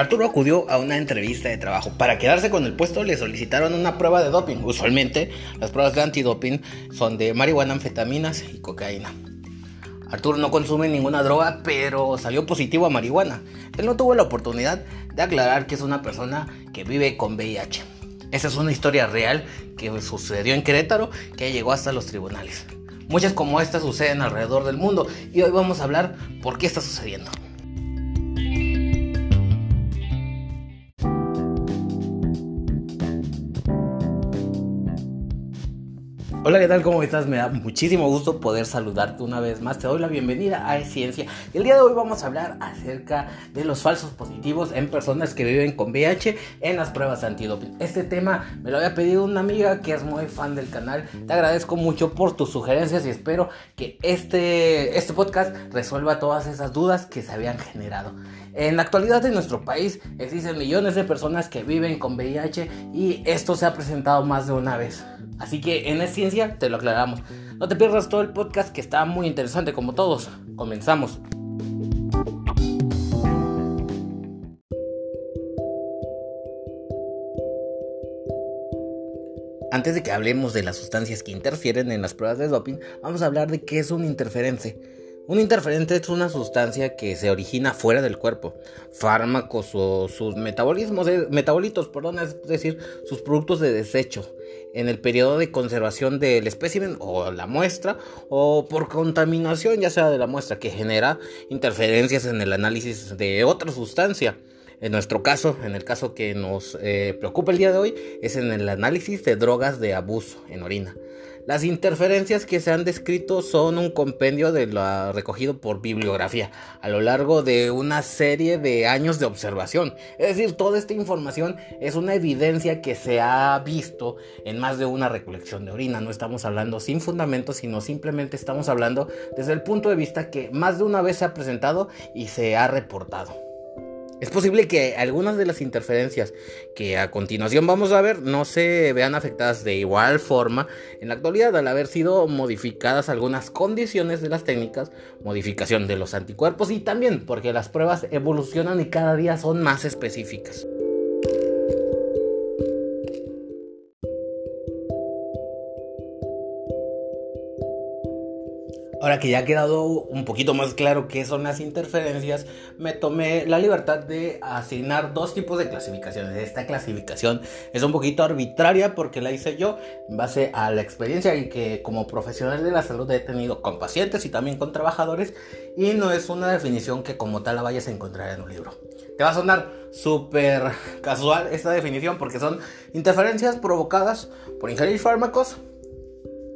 Arturo acudió a una entrevista de trabajo. Para quedarse con el puesto le solicitaron una prueba de doping. Usualmente las pruebas de antidoping son de marihuana, anfetaminas y cocaína. Arturo no consume ninguna droga, pero salió positivo a marihuana. Él no tuvo la oportunidad de aclarar que es una persona que vive con VIH. Esa es una historia real que sucedió en Querétaro que llegó hasta los tribunales. Muchas como esta suceden alrededor del mundo y hoy vamos a hablar por qué está sucediendo. Hola, ¿qué tal? ¿Cómo estás? Me da muchísimo gusto poder saludarte una vez más. Te doy la bienvenida a Ciencia. El día de hoy vamos a hablar acerca de los falsos positivos en personas que viven con VIH en las pruebas antidoping. Este tema me lo había pedido una amiga que es muy fan del canal. Te agradezco mucho por tus sugerencias y espero que este, este podcast resuelva todas esas dudas que se habían generado. En la actualidad en nuestro país existen millones de personas que viven con VIH y esto se ha presentado más de una vez. Así que en es ciencia te lo aclaramos. No te pierdas todo el podcast que está muy interesante como todos. Comenzamos. Antes de que hablemos de las sustancias que interfieren en las pruebas de doping, vamos a hablar de qué es un interferente. Un interferente es una sustancia que se origina fuera del cuerpo. Fármacos o sus metabolismos, eh, metabolitos, perdón, es decir, sus productos de desecho en el periodo de conservación del espécimen o la muestra o por contaminación ya sea de la muestra que genera interferencias en el análisis de otra sustancia. En nuestro caso, en el caso que nos eh, preocupa el día de hoy, es en el análisis de drogas de abuso en orina. Las interferencias que se han descrito son un compendio de lo recogido por bibliografía a lo largo de una serie de años de observación. Es decir, toda esta información es una evidencia que se ha visto en más de una recolección de orina. No estamos hablando sin fundamento, sino simplemente estamos hablando desde el punto de vista que más de una vez se ha presentado y se ha reportado. Es posible que algunas de las interferencias que a continuación vamos a ver no se vean afectadas de igual forma en la actualidad al haber sido modificadas algunas condiciones de las técnicas, modificación de los anticuerpos y también porque las pruebas evolucionan y cada día son más específicas. Ahora que ya ha quedado un poquito más claro qué son las interferencias, me tomé la libertad de asignar dos tipos de clasificaciones. Esta clasificación es un poquito arbitraria porque la hice yo en base a la experiencia y que como profesional de la salud he tenido con pacientes y también con trabajadores y no es una definición que como tal la vayas a encontrar en un libro. Te va a sonar súper casual esta definición porque son interferencias provocadas por ingerir fármacos,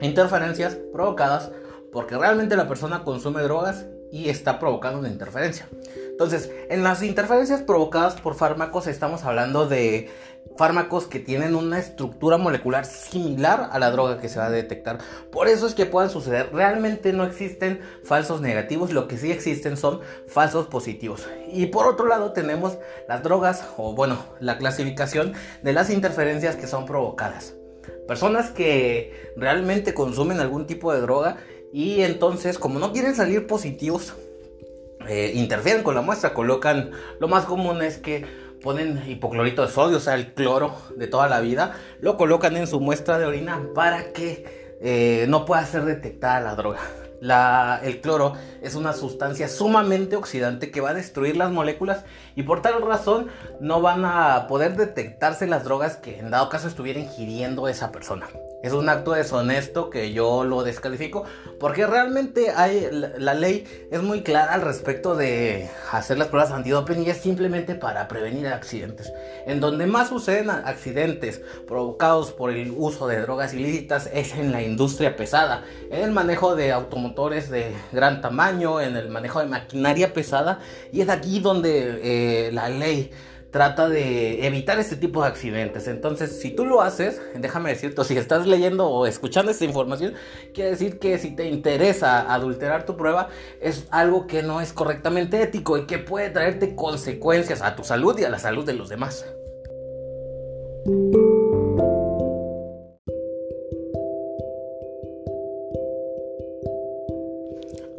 interferencias provocadas porque realmente la persona consume drogas y está provocando una interferencia. Entonces, en las interferencias provocadas por fármacos estamos hablando de fármacos que tienen una estructura molecular similar a la droga que se va a detectar. Por eso es que puedan suceder. Realmente no existen falsos negativos, lo que sí existen son falsos positivos. Y por otro lado tenemos las drogas, o bueno, la clasificación de las interferencias que son provocadas. Personas que realmente consumen algún tipo de droga y entonces, como no quieren salir positivos, eh, interfieren con la muestra, colocan, lo más común es que ponen hipoclorito de sodio, o sea, el cloro de toda la vida, lo colocan en su muestra de orina para que eh, no pueda ser detectada la droga el cloro es una sustancia sumamente oxidante que va a destruir las moléculas y por tal razón no van a poder detectarse las drogas que en dado caso estuviera ingiriendo esa persona. Es un acto deshonesto que yo lo descalifico porque realmente hay, la, ley es muy clara al respecto de hacer las pruebas antidoping y es simplemente para prevenir accidentes. En donde más suceden accidentes provocados por el uso de drogas ilícitas es en la industria pesada, en el manejo de automóviles motores de gran tamaño, en el manejo de maquinaria pesada y es aquí donde eh, la ley trata de evitar este tipo de accidentes. Entonces, si tú lo haces, déjame decirte, si estás leyendo o escuchando esta información, quiere decir que si te interesa adulterar tu prueba, es algo que no es correctamente ético y que puede traerte consecuencias a tu salud y a la salud de los demás.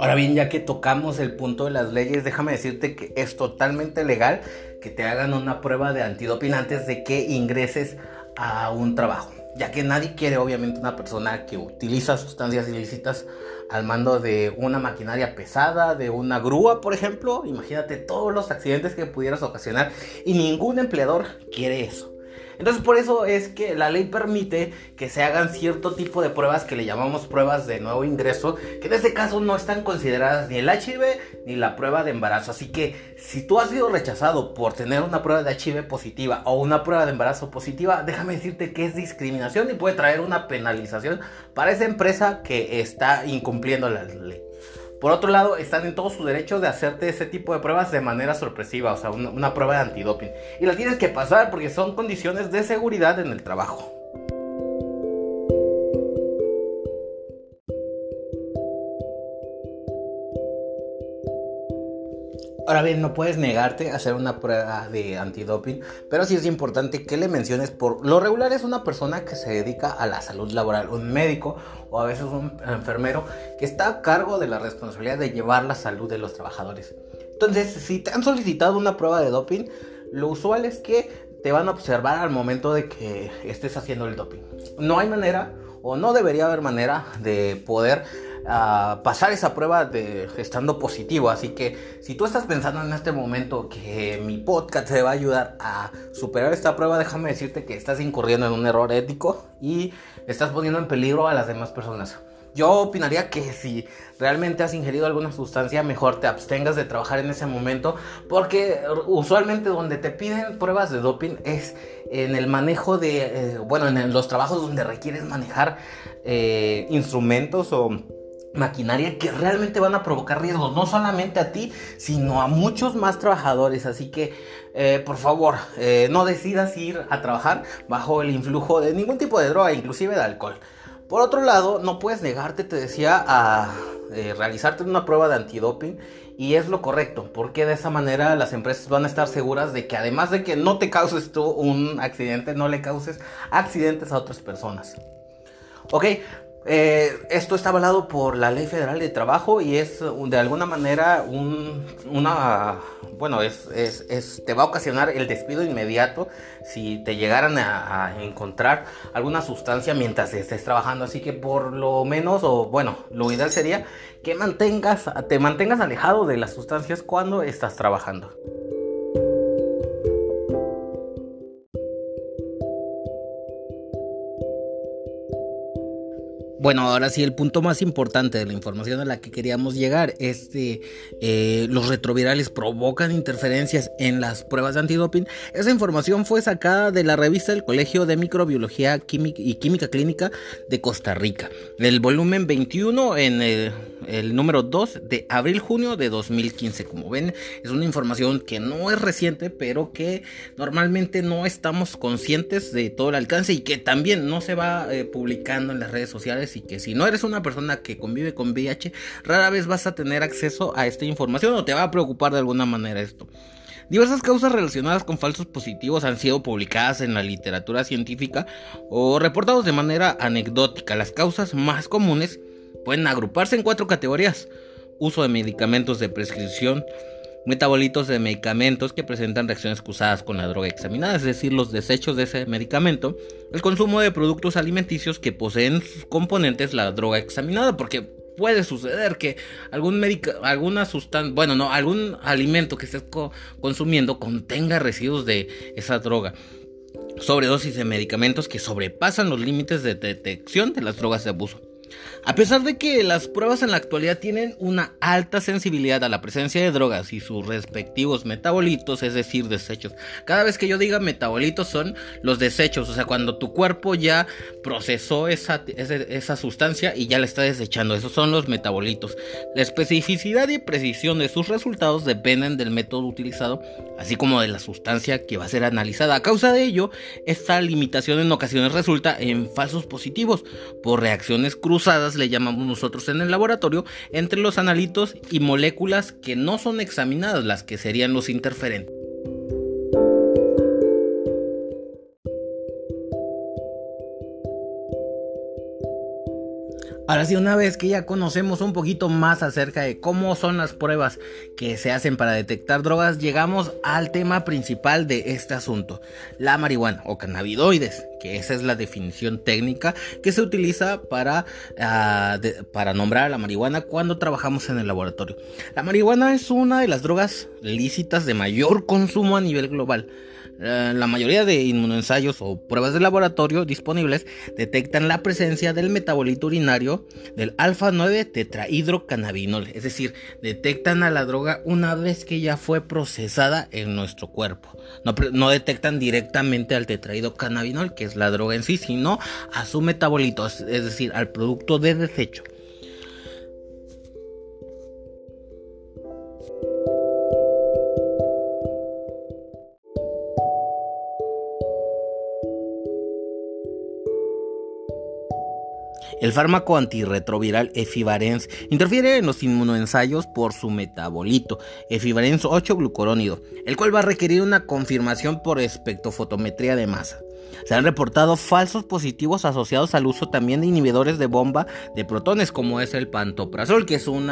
Ahora bien, ya que tocamos el punto de las leyes, déjame decirte que es totalmente legal que te hagan una prueba de antidoping antes de que ingreses a un trabajo, ya que nadie quiere obviamente una persona que utiliza sustancias ilícitas al mando de una maquinaria pesada, de una grúa, por ejemplo. Imagínate todos los accidentes que pudieras ocasionar y ningún empleador quiere eso. Entonces por eso es que la ley permite que se hagan cierto tipo de pruebas que le llamamos pruebas de nuevo ingreso, que en este caso no están consideradas ni el HIV ni la prueba de embarazo. Así que si tú has sido rechazado por tener una prueba de HIV positiva o una prueba de embarazo positiva, déjame decirte que es discriminación y puede traer una penalización para esa empresa que está incumpliendo la ley. Por otro lado, están en todo su derecho de hacerte ese tipo de pruebas de manera sorpresiva, o sea, una, prueba de antidoping. Y la tienes que pasar porque son condiciones de seguridad en el trabajo. Ahora bien, no puedes negarte a hacer una prueba de antidoping, pero sí es importante que le menciones por lo regular es una persona que se dedica a la salud laboral, un médico o a veces un enfermero que está a cargo de la responsabilidad de llevar la salud de los trabajadores. Entonces, si te han solicitado una prueba de doping, lo usual es que te van a observar al momento de que estés haciendo el doping. No hay manera o no debería haber manera de poder pasar esa prueba de estando positivo. Así que si tú estás pensando en este momento que mi podcast te va a ayudar a superar esta prueba, déjame decirte que estás incurriendo en un error ético y estás poniendo en peligro a las demás personas. Yo opinaría que si realmente has ingerido alguna sustancia, mejor te abstengas de trabajar en ese momento, porque usualmente donde te piden pruebas de doping es en el manejo de, eh, bueno, en los trabajos donde requieres manejar eh, instrumentos o maquinaria que realmente van a provocar riesgos, no solamente a ti, sino a muchos más trabajadores. Así que, eh, por favor, eh, no decidas ir a trabajar bajo el influjo de ningún tipo de droga, inclusive de alcohol. Por otro lado, no puedes negarte, te decía, a eh, realizarte una prueba de antidoping y es lo correcto, porque de esa manera las empresas van a estar seguras de que además de que no te causes tú un accidente, no le causes accidentes a otras personas. Ok, eh, esto está avalado por la Ley Federal de Trabajo y es de alguna manera un, una, bueno, es, te va a ocasionar el despido inmediato si te llegaran a, encontrar alguna sustancia mientras estés trabajando. Así que por lo menos, o bueno, lo ideal sería que mantengas, te mantengas alejado de las sustancias cuando estás trabajando. Bueno, ahora sí, el punto más importante de la información a la que queríamos llegar es que eh, los retrovirales provocan interferencias en las pruebas de antidoping. Esa información fue sacada de la revista del Colegio de Microbiología y Química Clínica de Costa Rica, el volumen 21 en el, el número 2 de abril-junio de 2015. Como ven, es una información que no es reciente, pero que normalmente no estamos conscientes de todo el alcance y que también no se va eh, publicando en las redes sociales y que si no eres una persona que convive con VIH, rara vez vas a tener acceso a esta información o te va a preocupar de alguna manera esto. Diversas causas relacionadas con falsos positivos han sido publicadas en la literatura científica o reportados de manera anecdótica. Las causas más comunes pueden agruparse en cuatro categorías. Uso de medicamentos de prescripción, metabolitos de medicamentos que presentan reacciones cruzadas con la droga examinada, es decir, los desechos de ese medicamento, el consumo de productos alimenticios que poseen sus componentes la droga examinada, porque puede suceder que algún alguna sustancia, bueno, no, algún alimento que estés consumiendo contenga residuos de esa droga. Sobredosis de medicamentos que sobrepasan los límites de detección de las drogas de abuso. A pesar de que las pruebas en la actualidad tienen una alta sensibilidad a la presencia de drogas y sus respectivos metabolitos, es decir, desechos. Cada vez que yo diga metabolitos son los desechos, o sea, cuando tu cuerpo ya procesó esa, sustancia y ya la está desechando, esos son los metabolitos. La especificidad y precisión de sus resultados dependen del método utilizado, así como de la sustancia que va a ser analizada. A causa de ello, esta limitación en ocasiones resulta en falsos positivos por reacciones cruzadas le llamamos nosotros en el laboratorio, entre los analitos y moléculas que no son examinadas, las que serían los interferentes. Ahora sí, una vez que ya conocemos un poquito más acerca de cómo son las pruebas que se hacen para detectar drogas, llegamos al tema principal de este asunto, la marihuana o cannabinoides, que esa es la definición técnica que se utiliza para, ah, para nombrar a la marihuana cuando trabajamos en el laboratorio. La marihuana es una de las drogas lícitas de mayor consumo a nivel global. Eh, la mayoría de inmunoensayos o pruebas de laboratorio disponibles detectan la presencia del metabolito urinario del alfa-9 tetrahidrocannabinol, es decir, detectan a la droga una vez que ya fue procesada en nuestro cuerpo. No, no detectan directamente al tetrahidrocannabinol, que es la droga en sí, sino a su metabolito, es decir, al producto de desecho. El fármaco antirretroviral Efivarens interfiere en los inmunoensayos por su metabolito, Efivarens 8-glucorónido, el cual va a requerir una confirmación por espectrofotometría de masa. Se han reportado falsos positivos asociados al uso también de inhibidores de bomba de protones, como es el pantoprazol, que es un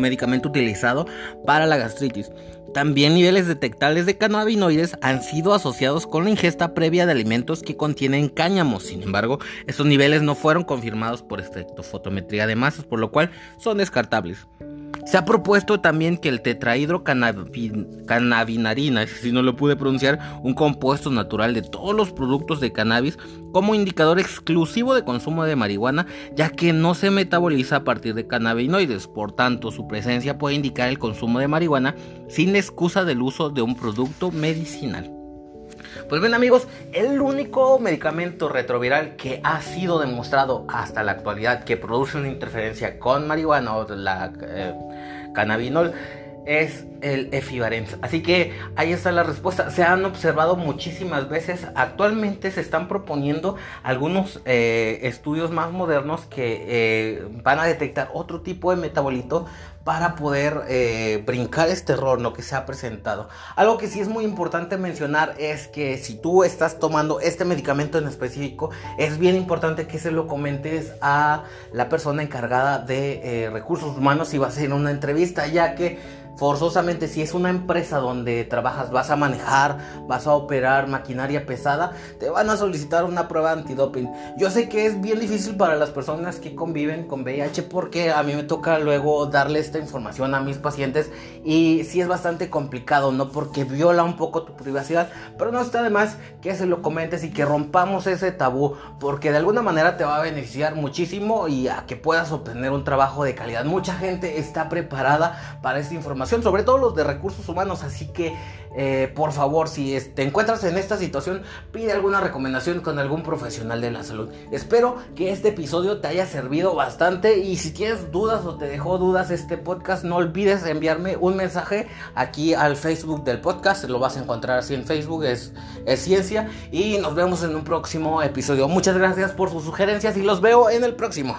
medicamento utilizado para la gastritis. También niveles detectables de cannabinoides han sido asociados con la ingesta previa de alimentos que contienen cáñamo. Sin embargo, estos niveles no fueron confirmados por espectrofotometría de masas, por lo cual son descartables. Se ha propuesto también que el tetrahidrocannabinarina, si no lo pude pronunciar, un compuesto natural de todos los productos de cannabis, como indicador exclusivo de consumo de marihuana, ya que no se metaboliza a partir de cannabinoides. Por tanto, su presencia puede indicar el consumo de marihuana sin excusa del uso de un producto medicinal. Pues bien amigos, el único medicamento retroviral que ha sido demostrado hasta la actualidad que produce una interferencia con marihuana o la eh, cannabinol es el efivarens. Así que ahí está la respuesta. Se han observado muchísimas veces. Actualmente se están proponiendo algunos eh, estudios más modernos que eh, van a detectar otro tipo de metabolito para poder eh, brincar este error ¿no? que se ha presentado. Algo que sí es muy importante mencionar es que si tú estás tomando este medicamento en específico, es bien importante que se lo comentes a la persona encargada de recursos humanos si vas a ir a una entrevista, ya que forzosamente si es una empresa donde trabajas, vas a manejar, vas a operar maquinaria pesada, te van a solicitar una prueba antidoping. Yo sé que es bien difícil para las personas que conviven con VIH porque a mí me toca luego darle información a mis pacientes y sí es bastante complicado, ¿no? Porque viola un poco tu privacidad, pero no está de más que se lo comentes y que rompamos ese tabú porque de alguna manera te va a beneficiar muchísimo y a que puedas obtener un trabajo de calidad. Mucha gente está preparada para esta información sobre todo los de recursos humanos. Así que, eh, por favor, si te encuentras en esta situación, pide alguna recomendación con algún profesional de la salud. Espero que este episodio te haya servido bastante y si tienes dudas o te dejó dudas este podcast, no olvides enviarme un mensaje aquí al Facebook del podcast. Lo vas a encontrar así en Facebook, es, es ciencia. Y nos vemos en un próximo episodio. Muchas gracias por sus sugerencias y los veo en el próximo.